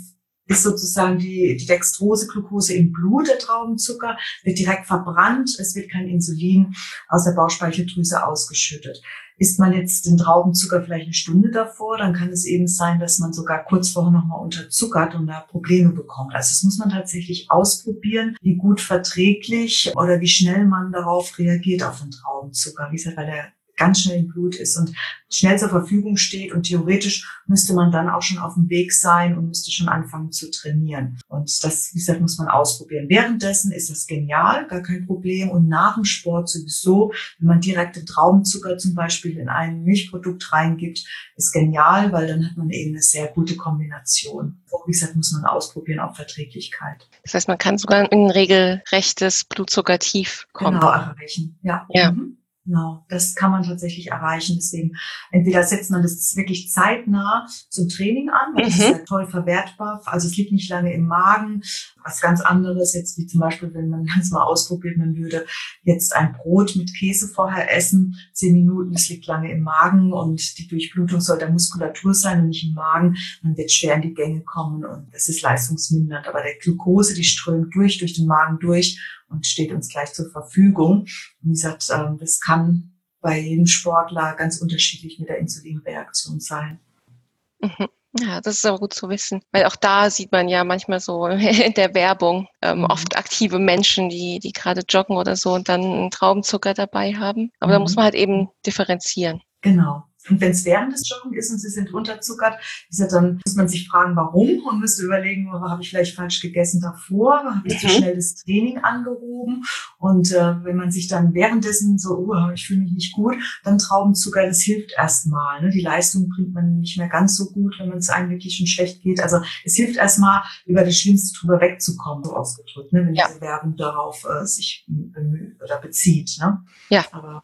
ist sozusagen die, die Dextrose, Glucose im Blut, der Traubenzucker, wird direkt verbrannt, es wird kein Insulin aus der Bauchspeicheldrüse ausgeschüttet. Isst man jetzt den Traubenzucker vielleicht eine Stunde davor, dann kann es eben sein, dass man sogar kurz vorher nochmal unterzuckert und da Probleme bekommt. Also das muss man tatsächlich ausprobieren, wie gut verträglich oder wie schnell man darauf reagiert auf den Traubenzucker. Wie gesagt, weil der ganz schnell im Blut ist und schnell zur Verfügung steht. Und theoretisch müsste man dann auch schon auf dem Weg sein und müsste schon anfangen zu trainieren. Und das, wie gesagt, muss man ausprobieren. Währenddessen ist das genial, gar kein Problem. Und nach dem Sport sowieso, wenn man direkt den Traubenzucker zum Beispiel in ein Milchprodukt reingibt, ist genial, weil dann hat man eben eine sehr gute Kombination. Auch wie gesagt, muss man ausprobieren auf Verträglichkeit. Das heißt, man kann sogar in regelrechtes Blutzuckertief kommen. Genau, erreichen. Ja. ja. Mhm. Genau, das kann man tatsächlich erreichen. Deswegen entweder setzt man das wirklich zeitnah zum Training an, weil mhm. das ist ja toll verwertbar. Also es liegt nicht lange im Magen. Was ganz anderes jetzt wie zum Beispiel, wenn man das mal ausprobiert, man würde jetzt ein Brot mit Käse vorher essen, zehn Minuten, es liegt lange im Magen und die Durchblutung soll der Muskulatur sein und nicht im Magen. Man wird schwer in die Gänge kommen und es ist leistungsmindernd. Aber der Glucose, die strömt durch, durch den Magen durch und steht uns gleich zur Verfügung. Und wie gesagt, ähm, das kann bei jedem Sportler ganz unterschiedlich mit der Insulinreaktion sein. Mhm. Ja, das ist aber gut zu wissen, weil auch da sieht man ja manchmal so in der Werbung ähm, mhm. oft aktive Menschen, die, die gerade joggen oder so und dann einen Traubenzucker dabei haben. Aber mhm. da muss man halt eben differenzieren. Genau. Und wenn es während des Joggen ist und sie sind unterzuckert, ist ja dann, muss man sich fragen, warum und müsste überlegen, habe ich vielleicht falsch gegessen davor, habe ich mhm. zu schnell das Training angehoben und äh, wenn man sich dann währenddessen so, oh, ich fühle mich nicht gut, dann Traubenzucker, das hilft erstmal. Ne? Die Leistung bringt man nicht mehr ganz so gut, wenn man es einem wirklich schon schlecht geht. Also es hilft erstmal, über das Schlimmste drüber wegzukommen, so ausgedrückt, ne? wenn ja. diese Werbung darauf äh, sich bemüht oder bezieht. Ne? Ja. Aber.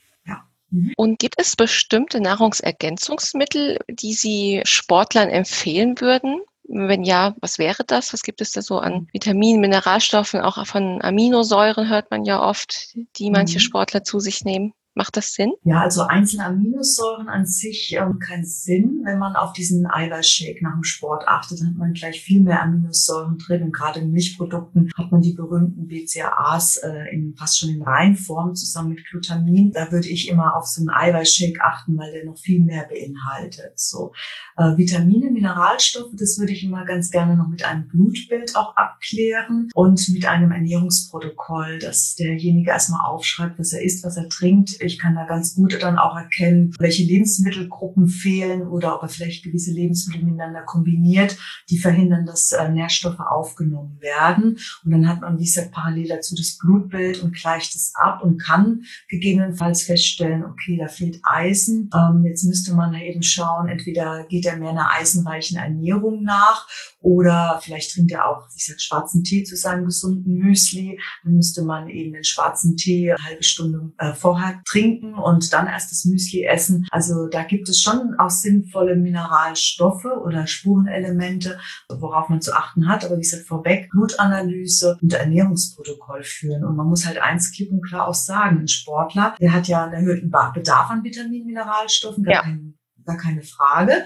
Und gibt es bestimmte Nahrungsergänzungsmittel, die Sie Sportlern empfehlen würden? Wenn ja, was wäre das? Was gibt es da so an Vitaminen, Mineralstoffen, auch von Aminosäuren hört man ja oft, die manche mhm. Sportler zu sich nehmen? Macht das Sinn? Ja, also einzelne Aminosäuren an sich ähm, keinen Sinn. Wenn man auf diesen Eiweißshake nach dem Sport achtet, dann hat man gleich viel mehr Aminosäuren drin. Und gerade in Milchprodukten hat man die berühmten BCAAs äh, in fast schon in Reinform zusammen mit Glutamin. Da würde ich immer auf so einen Eiweißshake achten, weil der noch viel mehr beinhaltet. So äh, Vitamine, Mineralstoffe, das würde ich immer ganz gerne noch mit einem Blutbild auch abklären und mit einem Ernährungsprotokoll, dass derjenige erstmal aufschreibt, was er isst, was er trinkt ich kann da ganz gut dann auch erkennen, welche Lebensmittelgruppen fehlen oder ob er vielleicht gewisse Lebensmittel miteinander kombiniert, die verhindern, dass äh, Nährstoffe aufgenommen werden. Und dann hat man, wie gesagt, parallel dazu das Blutbild und gleicht es ab und kann gegebenenfalls feststellen, okay, da fehlt Eisen. Ähm, jetzt müsste man eben schauen, entweder geht er mehr einer eisenreichen Ernährung nach oder vielleicht trinkt er auch, wie gesagt, schwarzen Tee zu seinem gesunden Müsli. Dann müsste man eben den schwarzen Tee eine halbe Stunde äh, vorher trinken und dann erst das Müsli essen. Also da gibt es schon auch sinnvolle Mineralstoffe oder Spurenelemente, worauf man zu achten hat. Aber wie gesagt, vorweg Blutanalyse und Ernährungsprotokoll führen. Und man muss halt eins klipp und klar auch sagen, ein Sportler, der hat ja einen erhöhten Bedarf an Vitaminen, Mineralstoffen, gar, ja. kein, gar keine Frage.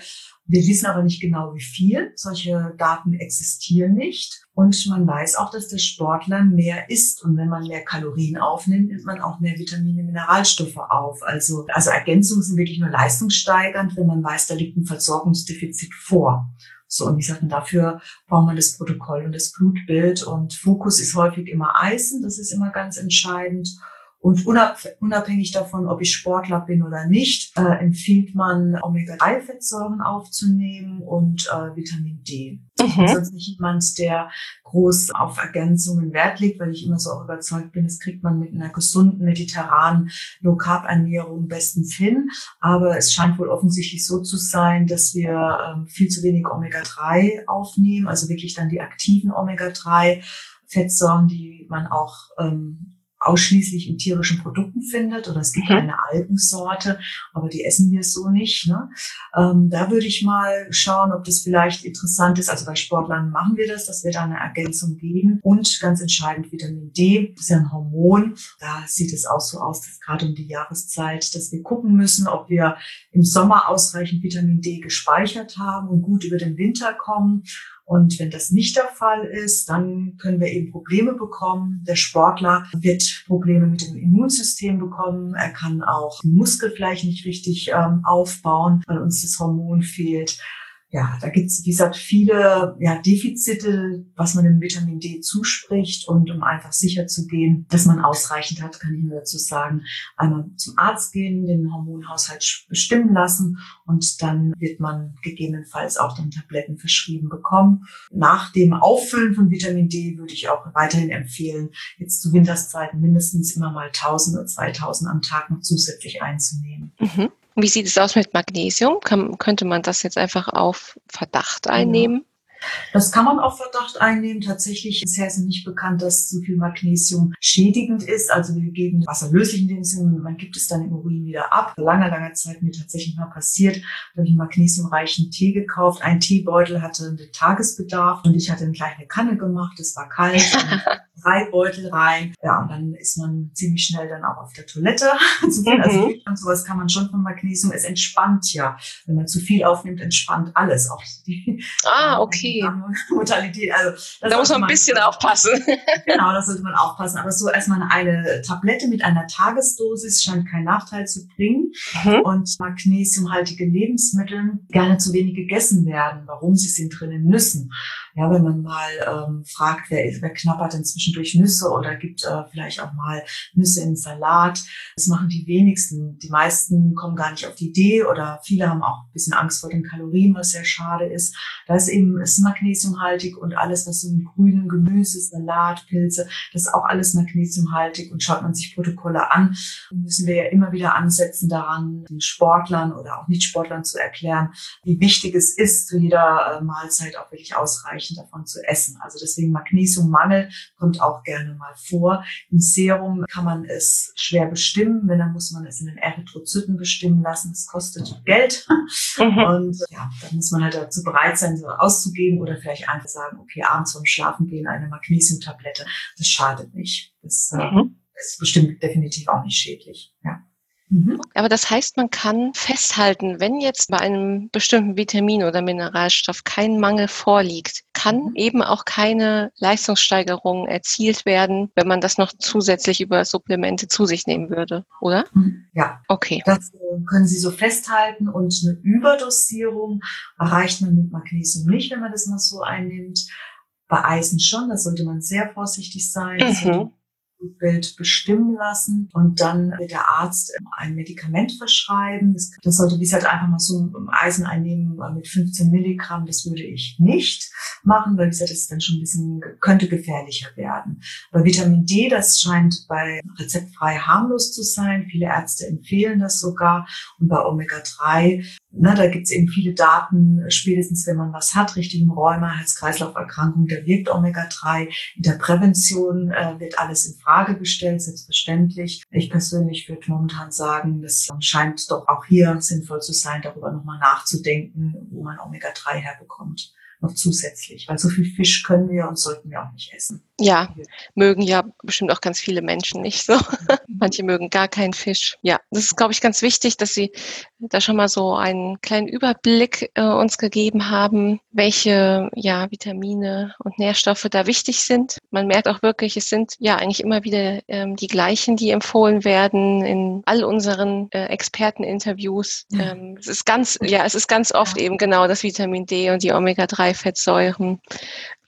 Wir wissen aber nicht genau, wie viel. Solche Daten existieren nicht. Und man weiß auch, dass der Sportler mehr isst. Und wenn man mehr Kalorien aufnimmt, nimmt man auch mehr Vitamine, Mineralstoffe auf. Also, also Ergänzungen sind wirklich nur leistungssteigernd, wenn man weiß, da liegt ein Versorgungsdefizit vor. So, und wie gesagt, dafür braucht man das Protokoll und das Blutbild. Und Fokus ist häufig immer Eisen. Das ist immer ganz entscheidend. Und unabhängig davon, ob ich Sportler bin oder nicht, äh, empfiehlt man, Omega-3-Fettsäuren aufzunehmen und äh, Vitamin D. Mhm. Ich bin sonst nicht jemand, der groß auf Ergänzungen Wert legt, weil ich immer so auch überzeugt bin, das kriegt man mit einer gesunden, mediterranen Low-Carb-Ernährung bestens hin. Aber es scheint wohl offensichtlich so zu sein, dass wir ähm, viel zu wenig Omega-3 aufnehmen, also wirklich dann die aktiven Omega-3 Fettsäuren, die man auch ähm, ausschließlich in tierischen Produkten findet oder es gibt mhm. eine Algensorte, aber die essen wir so nicht. Ne? Ähm, da würde ich mal schauen, ob das vielleicht interessant ist. Also bei Sportlern machen wir das, dass wir da eine Ergänzung geben. Und ganz entscheidend Vitamin D, das ist ja ein Hormon. Da sieht es auch so aus, dass gerade um die Jahreszeit, dass wir gucken müssen, ob wir im Sommer ausreichend Vitamin D gespeichert haben und gut über den Winter kommen und wenn das nicht der Fall ist, dann können wir eben Probleme bekommen. Der Sportler wird Probleme mit dem Immunsystem bekommen. Er kann auch Muskel vielleicht nicht richtig ähm, aufbauen, weil uns das Hormon fehlt ja, da gibt es, wie gesagt, viele ja, Defizite, was man dem Vitamin D zuspricht. Und um einfach sicher zu gehen, dass man ausreichend hat, kann ich nur dazu sagen, einmal zum Arzt gehen, den Hormonhaushalt bestimmen lassen und dann wird man gegebenenfalls auch dann Tabletten verschrieben bekommen. Nach dem Auffüllen von Vitamin D würde ich auch weiterhin empfehlen, jetzt zu Winterszeiten mindestens immer mal 1000 oder 2000 am Tag noch zusätzlich einzunehmen. Mhm. Wie sieht es aus mit Magnesium? Kann, könnte man das jetzt einfach auf Verdacht einnehmen? Das kann man auf Verdacht einnehmen. Tatsächlich ist es nicht bekannt, dass zu viel Magnesium schädigend ist. Also wir geben wasserlöslich in dem Sinne, man gibt es dann im Urin wieder ab. Vor langer, langer Zeit mir tatsächlich mal passiert, da habe ich einen magnesiumreichen Tee gekauft. Ein Teebeutel hatte einen Tagesbedarf und ich hatte eine kleine Kanne gemacht. Es war kalt. drei Beutel rein. Ja, und dann ist man ziemlich schnell dann auch auf der Toilette. Also mhm. Also und sowas kann man schon von Magnesium. Es entspannt ja. Wenn man zu viel aufnimmt, entspannt alles. Auch die ah, okay. Modalität. Also, da muss man ein bisschen man, aufpassen. genau, da sollte man aufpassen. Aber so erstmal eine Tablette mit einer Tagesdosis scheint keinen Nachteil zu bringen. Mhm. Und magnesiumhaltige Lebensmittel gerne zu wenig gegessen werden. Warum sie sind drinnen müssen. Ja, wenn man mal ähm, fragt, wer, wer knabbert inzwischen zwischendurch Nüsse oder gibt äh, vielleicht auch mal Nüsse im Salat. Das machen die wenigsten. Die meisten kommen gar nicht auf die Idee oder viele haben auch ein bisschen Angst vor den Kalorien, was sehr schade ist. Da ist eben ist magnesiumhaltig und alles, was so im grünen Gemüse, Salat, Pilze, das ist auch alles magnesiumhaltig und schaut man sich Protokolle an, müssen wir ja immer wieder ansetzen daran, den Sportlern oder auch Nicht-Sportlern zu erklären, wie wichtig es ist, zu jeder äh, Mahlzeit auch wirklich ausreichend davon zu essen. Also deswegen Magnesiummangel kommt auch gerne mal vor. Im Serum kann man es schwer bestimmen, wenn dann muss man es in den Erythrozyten bestimmen lassen. Das kostet Geld. Mhm. Und ja, dann muss man halt dazu bereit sein, so auszugeben oder vielleicht einfach sagen, okay, abends vorm Schlafen gehen eine Magnesiumtablette. Das schadet nicht. Das äh, mhm. ist bestimmt definitiv auch nicht schädlich. Ja. Mhm. Aber das heißt, man kann festhalten, wenn jetzt bei einem bestimmten Vitamin oder Mineralstoff kein Mangel vorliegt, kann mhm. eben auch keine Leistungssteigerung erzielt werden, wenn man das noch zusätzlich über Supplemente zu sich nehmen würde, oder? Mhm. Ja. Okay. Das äh, können Sie so festhalten und eine Überdosierung erreicht man mit Magnesium nicht, wenn man das mal so einnimmt. Bei Eisen schon, da sollte man sehr vorsichtig sein. Mhm. Blutbild bestimmen lassen und dann wird der Arzt ein Medikament verschreiben. Das, das sollte, wie gesagt, einfach mal so ein Eisen einnehmen mit 15 Milligramm. Das würde ich nicht machen, weil, wie gesagt, das dann schon ein bisschen, könnte gefährlicher werden. Bei Vitamin D, das scheint bei rezeptfrei harmlos zu sein. Viele Ärzte empfehlen das sogar. Und bei Omega-3 na, da gibt's eben viele Daten, spätestens wenn man was hat, richtigen Rheuma, Herz-Kreislauf-Erkrankung, da wirkt Omega-3. In der Prävention äh, wird alles in Frage gestellt, selbstverständlich. Ich persönlich würde momentan sagen, das scheint doch auch hier sinnvoll zu sein, darüber nochmal nachzudenken, wo man Omega-3 herbekommt noch zusätzlich, weil so viel Fisch können wir und sollten wir auch nicht essen. Ja, mögen ja bestimmt auch ganz viele Menschen nicht so. Manche mögen gar keinen Fisch. Ja, das ist, glaube ich, ganz wichtig, dass Sie da schon mal so einen kleinen Überblick äh, uns gegeben haben, welche ja, Vitamine und Nährstoffe da wichtig sind. Man merkt auch wirklich, es sind ja eigentlich immer wieder ähm, die gleichen, die empfohlen werden in all unseren äh, Experteninterviews. Ähm, es ist ganz, ja, es ist ganz oft eben genau das Vitamin D und die Omega-3-Fettsäuren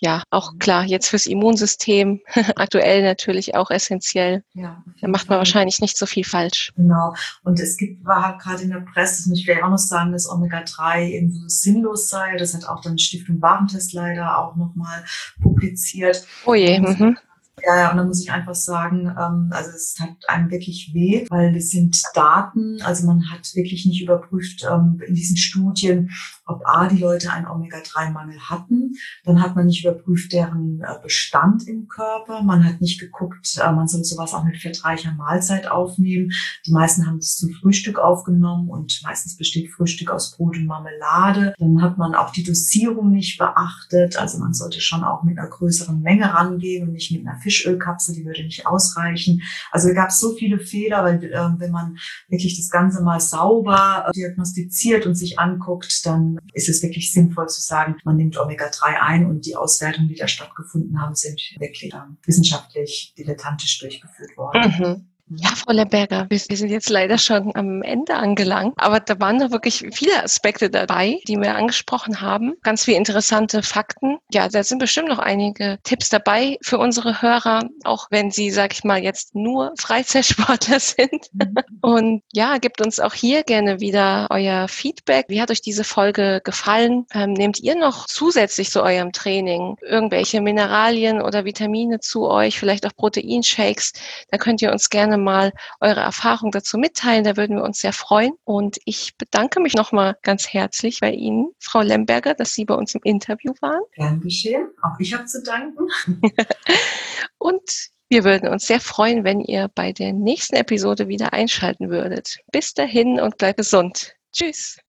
ja, auch klar, jetzt fürs Immunsystem aktuell natürlich auch essentiell. Ja, da macht man wahrscheinlich nicht so viel falsch. Genau. Und es gibt, war halt gerade in der Presse, das muss ich auch noch sagen, dass Omega-3 eben so sinnlos sei. Das hat auch dann Stiftung Warentest leider auch nochmal publiziert. Oh je. Mhm. Ja, ja, und da muss ich einfach sagen, ähm, also es hat einem wirklich weh, weil das sind Daten, also man hat wirklich nicht überprüft ähm, in diesen Studien, ob A, die Leute einen Omega-3-Mangel hatten, dann hat man nicht überprüft deren äh, Bestand im Körper, man hat nicht geguckt, äh, man soll sowas auch mit fettreicher Mahlzeit aufnehmen. Die meisten haben es zum Frühstück aufgenommen und meistens besteht Frühstück aus Brot und Marmelade. Dann hat man auch die Dosierung nicht beachtet, also man sollte schon auch mit einer größeren Menge rangehen und nicht mit einer Fischölkapsel, die würde nicht ausreichen. Also gab so viele Fehler, weil äh, wenn man wirklich das Ganze mal sauber diagnostiziert und sich anguckt, dann ist es wirklich sinnvoll zu sagen, man nimmt Omega-3 ein und die Auswertungen, die da stattgefunden haben, sind wirklich äh, wissenschaftlich dilettantisch durchgeführt worden. Mhm. Ja, Frau Lemberger, wir sind jetzt leider schon am Ende angelangt, aber da waren noch wirklich viele Aspekte dabei, die wir angesprochen haben. Ganz viele interessante Fakten. Ja, da sind bestimmt noch einige Tipps dabei für unsere Hörer, auch wenn sie, sag ich mal, jetzt nur Freizeitsportler sind. Mhm. Und ja, gebt uns auch hier gerne wieder euer Feedback. Wie hat euch diese Folge gefallen? Ähm, nehmt ihr noch zusätzlich zu eurem Training irgendwelche Mineralien oder Vitamine zu euch, vielleicht auch Proteinshakes? Da könnt ihr uns gerne mal eure Erfahrung dazu mitteilen. Da würden wir uns sehr freuen. Und ich bedanke mich nochmal ganz herzlich bei Ihnen, Frau Lemberger, dass Sie bei uns im Interview waren. Gern geschehen. Auch ich habe zu danken. Und wir würden uns sehr freuen, wenn ihr bei der nächsten Episode wieder einschalten würdet. Bis dahin und bleibt gesund. Tschüss.